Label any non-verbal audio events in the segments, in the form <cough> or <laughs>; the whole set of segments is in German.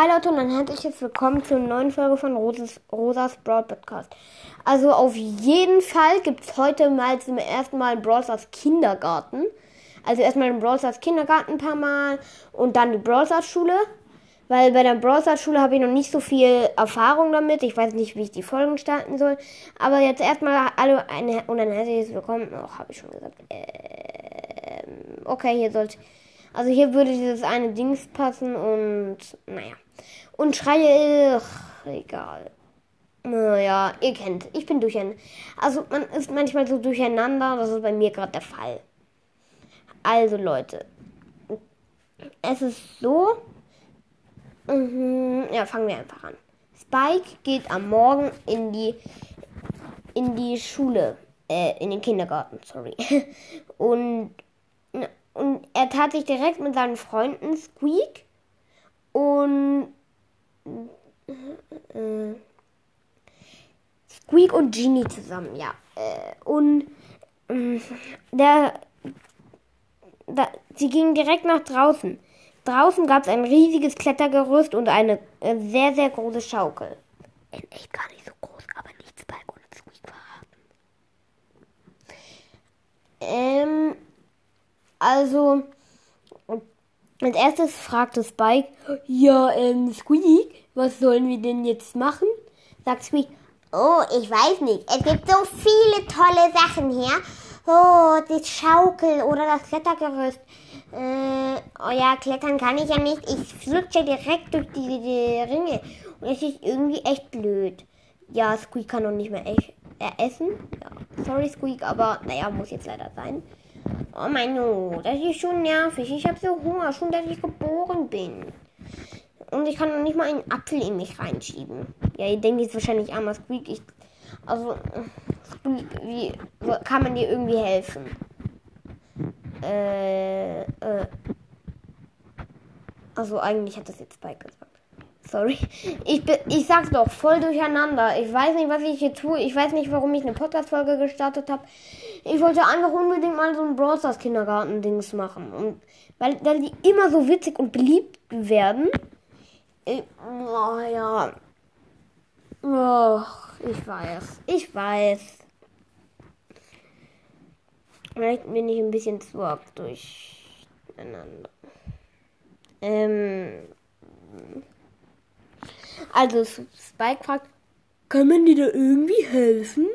Hi Leute und ein herzliches Willkommen zur neuen Folge von Rosas, Rosas Broad Podcast. Also auf jeden Fall gibt es heute mal zum ersten Mal Brawl Stars Kindergarten. Also erstmal den Brawl Stars Kindergarten ein paar Mal und dann die Brawl Stars Schule. Weil bei der Brawl Stars Schule habe ich noch nicht so viel Erfahrung damit. Ich weiß nicht, wie ich die Folgen starten soll. Aber jetzt erstmal alle und ein herzliches Willkommen. Oh, habe ich schon gesagt. Ähm, okay, hier sollte... Also hier würde dieses eine Dings passen und naja. Und schreie, ach, egal. Naja, ihr kennt, ich bin durcheinander. Also man ist manchmal so durcheinander, das ist bei mir gerade der Fall. Also Leute, es ist so, mhm, ja, fangen wir einfach an. Spike geht am Morgen in die, in die Schule, äh, in den Kindergarten, sorry. <laughs> Und und er tat sich direkt mit seinen Freunden Squeak und äh, Squeak und Genie zusammen, ja. Äh, und äh, der, da, sie gingen direkt nach draußen. Draußen gab es ein riesiges Klettergerüst und eine äh, sehr, sehr große Schaukel. In echt gar nicht so groß, aber nichts bei und Squeak verraten. Ähm, also, als erstes fragte Spike, ja, ähm, Squeak, was sollen wir denn jetzt machen? Sagt Squeak, oh, ich weiß nicht, es gibt so viele tolle Sachen hier. Oh, das Schaukel oder das Klettergerüst. Äh, oh ja, klettern kann ich ja nicht. Ich flutsche direkt durch die, die Ringe. Und es ist irgendwie echt blöd. Ja, Squeak kann noch nicht mehr echt, äh, essen. Ja, sorry Squeak, aber naja, muss jetzt leider sein. Oh mein oh, das ist schon nervig. Ich habe so Hunger, schon dass ich geboren bin. Und ich kann noch nicht mal einen Apfel in mich reinschieben. Ja, ihr denkt jetzt wahrscheinlich armer Squeak. Ich, also, Squeak, wie kann man dir irgendwie helfen? Äh, äh. Also eigentlich hat das jetzt Spike gesagt. Sorry. Ich, ich sag's doch, voll durcheinander. Ich weiß nicht, was ich hier tue. Ich weiß nicht, warum ich eine Podcast-Folge gestartet habe. Ich wollte einfach unbedingt mal so ein Brawl Stars Kindergarten-Dings machen. Und weil, weil die immer so witzig und beliebt werden. Ich, oh ja. Oh, ich weiß. Ich weiß. Vielleicht bin ich ein bisschen zu arg durcheinander. Ähm. Also Spike fragt, kann man dir da irgendwie helfen?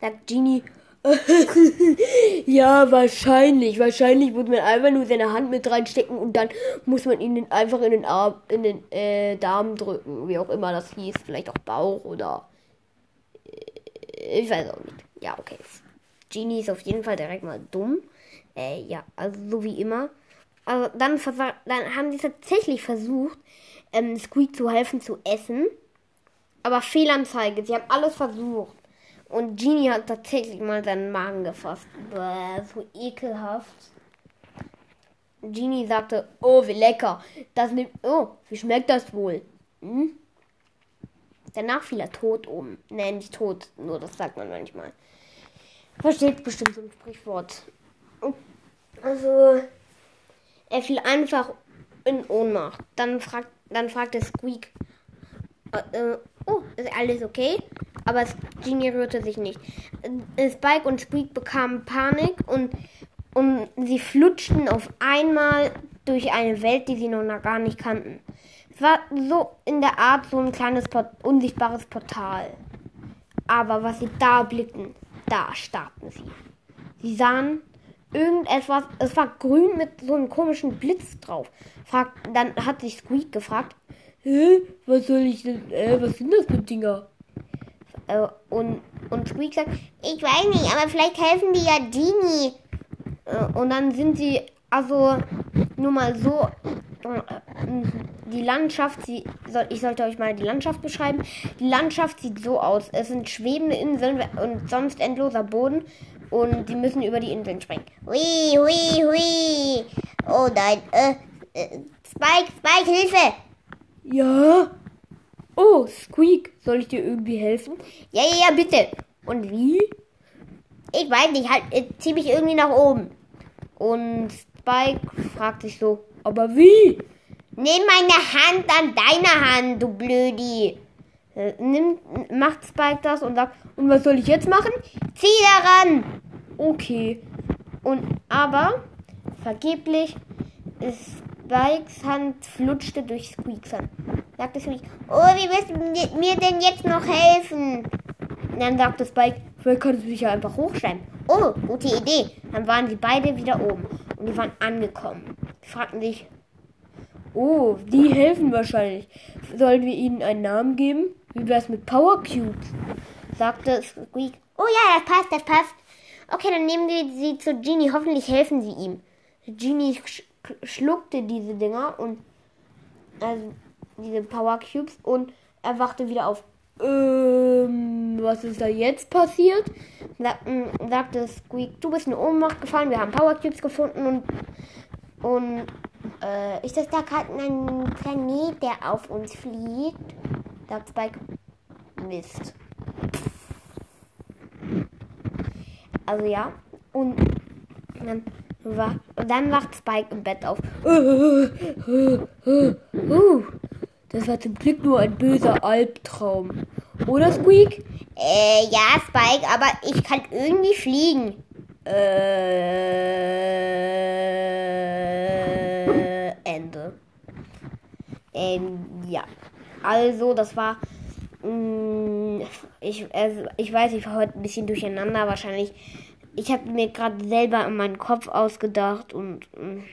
Sagt Genie, <laughs> ja, wahrscheinlich. Wahrscheinlich muss man einfach nur seine Hand mit reinstecken und dann muss man ihn einfach in den Arm, in den äh, Darm drücken, wie auch immer das hieß. Vielleicht auch Bauch oder. Äh, ich weiß auch nicht. Ja, okay. Genie ist auf jeden Fall direkt mal dumm. Äh, ja, also so wie immer. Also dann, dann haben sie tatsächlich versucht, ähm, Squeak zu helfen zu essen. Aber Fehlanzeige, sie haben alles versucht. Und Genie hat tatsächlich mal seinen Magen gefasst. Bäh, so ekelhaft. Genie sagte, oh, wie lecker. Das nimmt, oh, wie schmeckt das wohl? Hm? Danach fiel er tot um. Nee, nicht tot, nur das sagt man manchmal. Versteht bestimmt so ein Sprichwort. Also, er fiel einfach in Ohnmacht. Dann fragt dann fragte Squeak, äh, äh, oh, ist alles okay? Aber Genie rührte sich nicht. Äh, Spike und Squeak bekamen Panik und, und sie flutschten auf einmal durch eine Welt, die sie noch gar nicht kannten. Es war so in der Art so ein kleines Port unsichtbares Portal. Aber was sie da blickten, da starrten sie. Sie sahen irgendetwas, es war grün mit so einem komischen Blitz drauf. Fragt, dann hat sich Squeak gefragt, Hä, was soll ich denn, äh, was sind das für Dinger? Äh, und, und Squeak sagt, ich weiß nicht, aber vielleicht helfen die ja Genie. Äh, und dann sind sie, also, nur mal so, äh, die Landschaft, sie, soll, ich sollte euch mal die Landschaft beschreiben. Die Landschaft sieht so aus. Es sind schwebende Inseln und sonst endloser Boden und die müssen über die Inseln springen. Hui, hui, hui. Oh nein. Äh, äh, Spike, Spike, Hilfe! Ja. Oh, Squeak, soll ich dir irgendwie helfen? Ja, ja, ja, bitte. Und wie? Ich weiß nicht, halt, äh, zieh mich irgendwie nach oben. Und Spike fragt sich so, aber wie? Nimm meine Hand an deine Hand, du Blödi. Äh, macht Spike das und sagt, und was soll ich jetzt machen? Zieh daran. Okay. Und aber vergeblich ist Spikes Hand flutschte durch Squeaks Hand. Sagte Squeak, oh, wie wirst du mir denn jetzt noch helfen? Und dann sagte Spike, vielleicht kannst du dich ja einfach hochschreiben. Oh, gute Idee. Dann waren sie beide wieder oben und die waren angekommen. Die fragten sich, oh, die helfen wahrscheinlich. Sollen wir ihnen einen Namen geben? Wie wär's mit Power Cubes? Sagte Squeak. Oh ja, das passt, das passt. Okay, dann nehmen wir sie zu Genie. Hoffentlich helfen sie ihm. Genie sch schluckte diese Dinger und also diese Power Cubes und er wachte wieder auf. Ähm, was ist da jetzt passiert? Sagten, sagte Squeak, du bist in Ohnmacht gefallen, wir haben Power Cubes gefunden und und äh, ist das da gerade ein Planet, der auf uns fliegt? Sagt Spike. Mist. Also ja. Und dann, wach, dann wacht Spike im Bett auf. <laughs> Das war zum Glück nur ein böser Albtraum. Oder Squeak? Äh, ja, Spike, aber ich kann irgendwie fliegen. Äh, Ende. Ähm, ja. Also, das war. Mm, ich, also, ich weiß, ich war heute ein bisschen durcheinander wahrscheinlich. Ich habe mir gerade selber in meinen Kopf ausgedacht und mh, mm,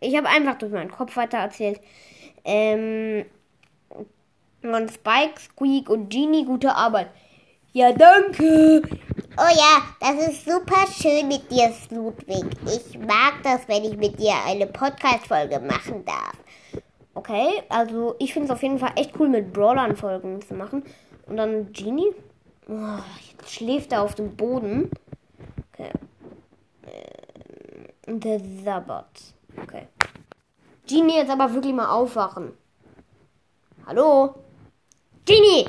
ich habe einfach durch meinen Kopf weiter erzählt. Ähm, und Spike, Squeak und Genie, gute Arbeit. Ja, danke. Oh ja, das ist super schön mit dir, Ludwig. Ich mag das, wenn ich mit dir eine Podcast-Folge machen darf. Okay, also ich finde es auf jeden Fall echt cool, mit Brawlern Folgen zu machen. Und dann Genie. Oh, jetzt schläft er auf dem Boden. Okay. Ähm, der Sabbat. Genie, jetzt aber wirklich mal aufwachen. Hallo? Genie!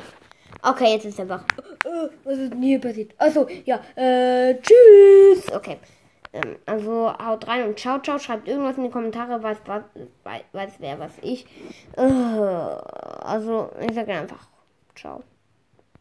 Okay, jetzt ist er wach. Uh, was ist denn hier passiert? Achso, ja. Äh, tschüss. Okay. Ähm, also haut rein und ciao, ciao. Schreibt irgendwas in die Kommentare, weiß, was, weiß, weiß wer, was ich. Uh, also, ich sage einfach ciao.